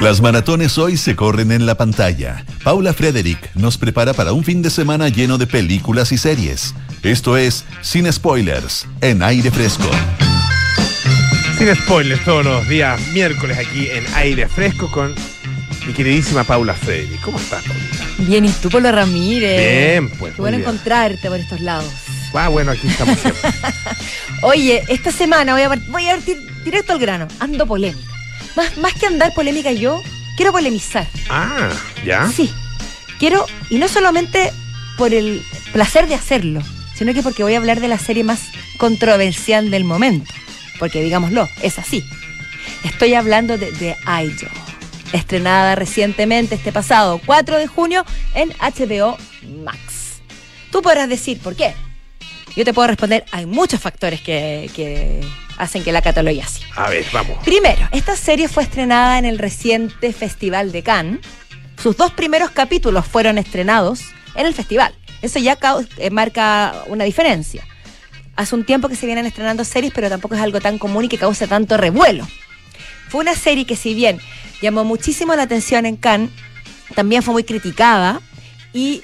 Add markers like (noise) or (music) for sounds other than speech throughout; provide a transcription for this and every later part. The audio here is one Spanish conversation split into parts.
Las maratones hoy se corren en la pantalla. Paula Frederick nos prepara para un fin de semana lleno de películas y series. Esto es Sin Spoilers, en aire fresco. Sin spoilers todos los días miércoles aquí en aire fresco con mi queridísima Paula Frederick. ¿Cómo estás, Paulita? Bien, ¿y tú, Polo Ramírez? Bien, pues. Qué bueno encontrarte por estos lados. Ah, bueno, aquí estamos siempre. (laughs) Oye, esta semana voy a, voy a ir directo al grano. Ando polémica. Más, más que andar polémica yo, quiero polemizar. ah, ¿ya? Sí. Quiero, y no solamente por el placer de hacerlo, sino que porque voy a hablar de la serie más controversial del momento. Porque digámoslo, es así. Estoy hablando de The Idol, estrenada recientemente este pasado 4 de junio en HBO Max. Tú podrás decir por qué. Yo te puedo responder, hay muchos factores que, que hacen que la catalogue así. A ver, vamos. Primero, esta serie fue estrenada en el reciente Festival de Cannes. Sus dos primeros capítulos fueron estrenados en el festival. Eso ya eh, marca una diferencia. Hace un tiempo que se vienen estrenando series, pero tampoco es algo tan común y que causa tanto revuelo. Fue una serie que si bien llamó muchísimo la atención en Cannes, también fue muy criticada y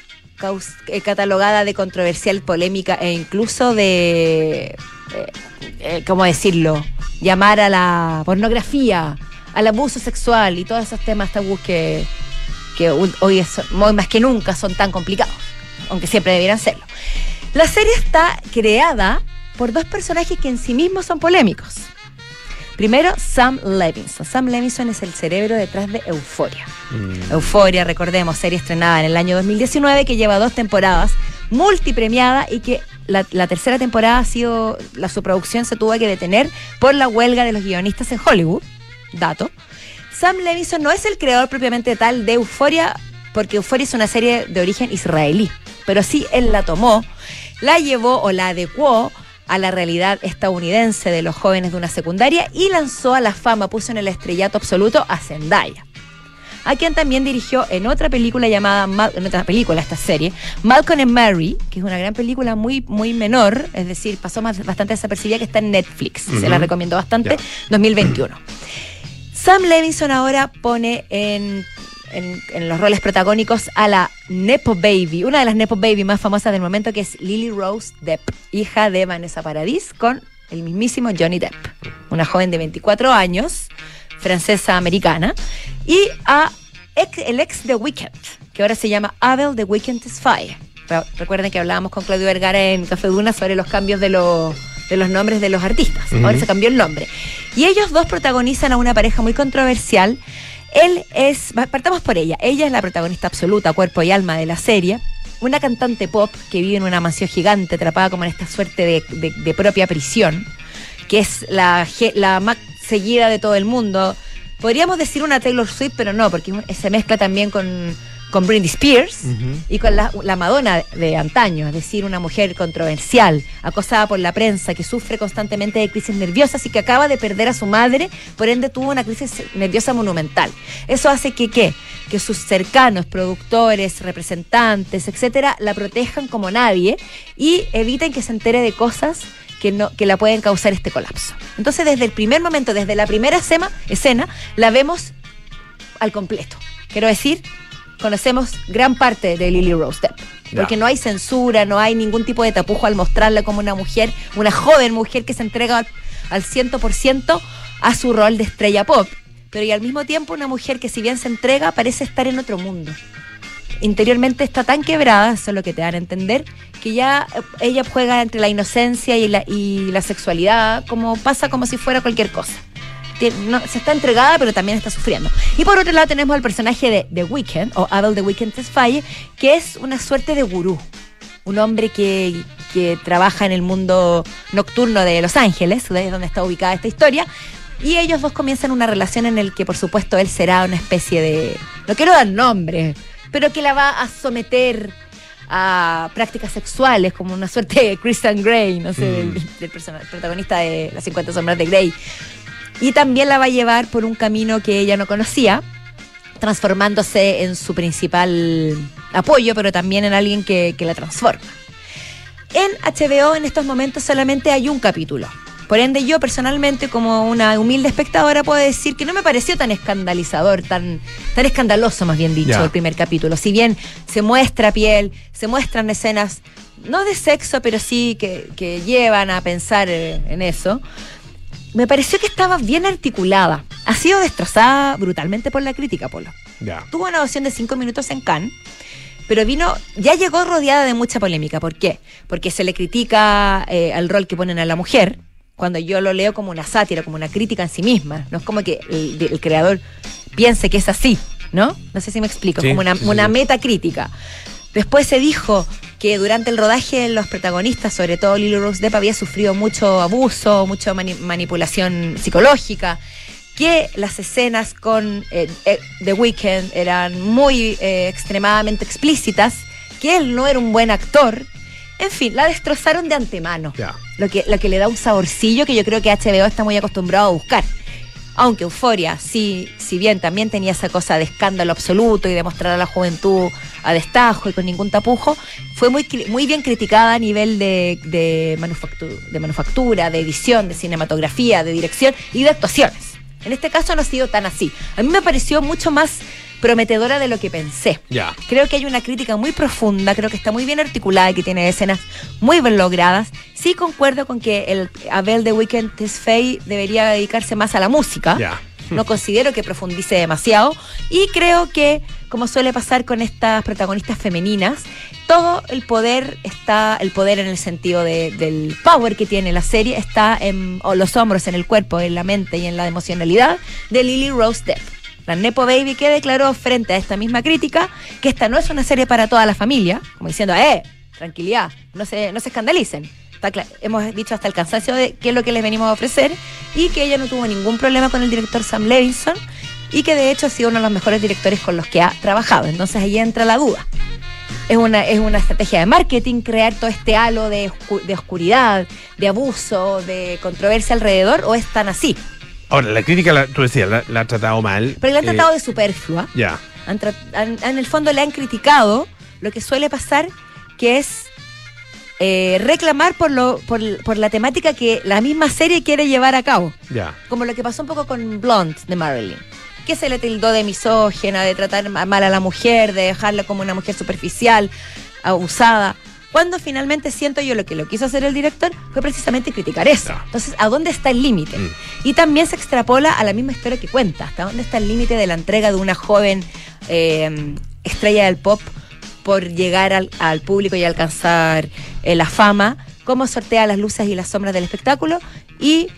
catalogada de controversial, polémica e incluso de, eh, eh, ¿cómo decirlo? Llamar a la pornografía, al abuso sexual y todos esos temas tabús que, hoy, es- hoy más que nunca son tan complicados, aunque siempre debieran serlo. La serie está creada por dos personajes que en sí mismos son polémicos. Primero, Sam Levinson. Sam Levinson es el cerebro detrás de Euforia. Mm, Euforia, recordemos, serie estrenada en el año 2019 que lleva dos temporadas, multipremiada y que la, la tercera temporada ha sido, la su producción se tuvo que detener por la huelga de los guionistas en Hollywood. Dato. Sam Levinson no es el creador propiamente tal de Euforia, porque Euforia es una serie de origen israelí, pero sí él la tomó, la llevó o la adecuó a la realidad estadounidense de los jóvenes de una secundaria y lanzó a la fama, puso en el estrellato absoluto a Zendaya a quien también dirigió en otra película llamada, Mal- en otra película, esta serie, Malcolm and Mary, que es una gran película muy, muy menor, es decir, pasó más, bastante desapercibida, que está en Netflix, se la recomiendo bastante, Ya. 2021. Sam Levinson ahora pone en, en- en los roles protagónicos a la Nepo Baby, una de las Nepo Baby más famosas del momento, que es Lily Rose Depp, hija de Vanessa Paradis, con el mismísimo Johnny Depp, una joven de 24 años, francesa americana, y a ex- el ex de Weekend, que ahora se llama Abel de Weekend is Fire. Re- Recuerden que hablábamos con Claudio Vergara en Café Duna sobre los cambios de los de los nombres de los artistas. Ahora se cambió el nombre. Y ellos dos protagonizan a una pareja muy controversial. Él es, partamos por ella. Ella es la protagonista absoluta, cuerpo y alma de la serie. Una cantante pop que vive en una mansión gigante, atrapada como en esta suerte de, propia prisión, que es la, la más seguida de todo el mundo. Podríamos decir una Taylor Swift, pero no, porque se mezcla también con, con Britney Spears y con la, la Madonna de antaño, es decir, una mujer controversial, acosada por la prensa, que sufre constantemente de crisis nerviosas y que acaba de perder a su madre, por ende tuvo una crisis nerviosa monumental. Eso hace que, ¿qué? que sus cercanos, productores, representantes, etcétera, la protejan como nadie y eviten que se entere de cosas que, no, que la pueden causar este colapso. Entonces, desde el primer momento, desde la primera escena, escena la vemos al completo. Quiero decir, conocemos gran parte de Lily Rose Depp. Porque no hay censura, no hay ningún tipo de tapujo al mostrarla como una mujer, una joven mujer que se entrega al, al 100% a su rol de estrella pop. Pero y al mismo tiempo una mujer que si bien se entrega parece estar en otro mundo. Interiormente está tan quebrada, eso es lo que te dan a entender, que ya eh, ella juega entre la inocencia y la, y la sexualidad, como pasa como si fuera cualquier cosa. No, se está entregada, pero también está sufriendo. Y por otro lado tenemos al personaje de The Weeknd, o Abel The Weeknd Tesfaye, que es una suerte de gurú. Un hombre que, que trabaja en el mundo nocturno de Los Ángeles, de donde está ubicada esta historia. Y ellos dos comienzan una relación en el que, por supuesto, él será una especie de. No quiero dar nombre, pero que la va a someter a prácticas sexuales, como una suerte de Christian Grey, no sé, Mm. del, del persona- protagonista de Las 50 Sombras de Grey. Y también la va a llevar por un camino que ella no conocía, transformándose en su principal apoyo, pero también en alguien que, que la transforma. En HBO en estos momentos solamente hay un capítulo, Por ende, yo personalmente, como una humilde espectadora, puedo decir que no me pareció tan escandalizador, tan, tan escandaloso, más bien dicho, el primer capítulo. Si bien se muestra piel, se muestran escenas, no de sexo, pero sí que, que llevan a pensar eh, en eso, me pareció que estaba bien articulada. Ha sido destrozada brutalmente por la crítica, Polo Ya. tuvo una ovación de cinco minutos en Cannes, pero vino, ya llegó rodeada de mucha polémica. ¿Por qué? Porque se le critica eh, al rol que ponen a la mujer, cuando yo lo leo como una sátira, como una crítica en sí misma. No es como que el, el creador piense que es así, ¿no? No sé si me explico, Sí, como una, sí, una sí. metacrítica. Después se dijo que durante el rodaje los protagonistas, sobre todo Lily Rose Depp, había sufrido mucho abuso, mucha mani- manipulación psicológica, que las escenas con eh, eh, The Weeknd eran muy eh, extremadamente explícitas, que él no era un buen actor. En fin, la destrozaron de antemano. Lo que, lo que le da un saborcillo que yo creo que HBO está muy acostumbrado a buscar. Aunque Euforia, sí, si bien también tenía esa cosa de escándalo absoluto y de mostrar a la juventud a destajo y con ningún tapujo, fue muy, muy bien criticada a nivel de, de, manufactu- de manufactura, de edición, de cinematografía, de dirección y de actuaciones. En este caso no ha sido tan así. A mí me pareció mucho más prometedora de lo que pensé. Creo que hay una crítica muy profunda, creo que está muy bien articulada y que tiene escenas muy bien logradas. Sí concuerdo con que el Abel de Weekend Tesfaye debería dedicarse más a la música. No considero que profundice demasiado. Y creo que, como suele pasar con estas protagonistas femeninas, todo el poder está, el poder en el sentido de- del power que tiene la serie, está en los hombros, en el cuerpo, en la mente y en la emocionalidad de Lily Rose Depp. La Nepo Baby que declaró frente a esta misma crítica que esta no es una serie para toda la familia, como diciendo, eh, tranquilidad, no se, no se escandalicen. Está hemos dicho hasta el cansancio de qué es lo que les venimos a ofrecer y que ella no tuvo ningún problema con el director Sam Levinson y que de hecho ha sido uno de los mejores directores con los que ha trabajado. Entonces ahí entra la duda. Es una, es una estrategia de marketing crear todo este halo de, oscu- de oscuridad, de abuso, de controversia alrededor o es tan así. Ahora, la crítica, la- tú decías, la, la ha tratado mal. Pero la han Eh, tratado de superflua. Ya. Han- en el fondo le han criticado lo que suele pasar, que es eh, reclamar por, lo, por, por la temática que la misma serie quiere llevar a cabo. Ya. Como lo que pasó un poco con Blonde de Marilyn. Que se le tildó de misógena, de tratar ma- mal a la mujer, de dejarla como una mujer superficial, abusada. Cuando finalmente siento yo lo que lo quiso hacer el director fue precisamente criticar eso. Entonces, ¿a dónde está el límite? Mm. Y también se extrapola a la misma historia que cuenta. ¿Hasta dónde está el límite de la entrega de una joven eh, estrella del pop por llegar al, al público y alcanzar eh, la fama? ¿Cómo sortea las luces y las sombras del espectáculo? Y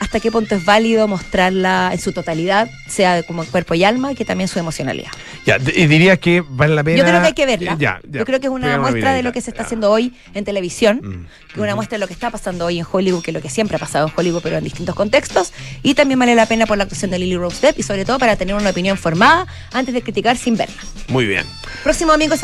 hasta qué punto es válido mostrarla en su totalidad, sea como cuerpo y alma, y que también su emocionalidad. Ya, y diría que vale la pena. Yo creo que hay que verla. Eh, ya, ya. Yo creo que es una muestra de lo que se está haciendo hoy en televisión, Mm. que una muestra de lo que está pasando hoy en Hollywood, que es lo que siempre ha pasado en Hollywood, pero en distintos contextos. Y también vale la pena por la actuación de Lily Rose Depp y sobre todo para tener una opinión formada antes de criticar sin verla. Muy bien. Próximo domingo se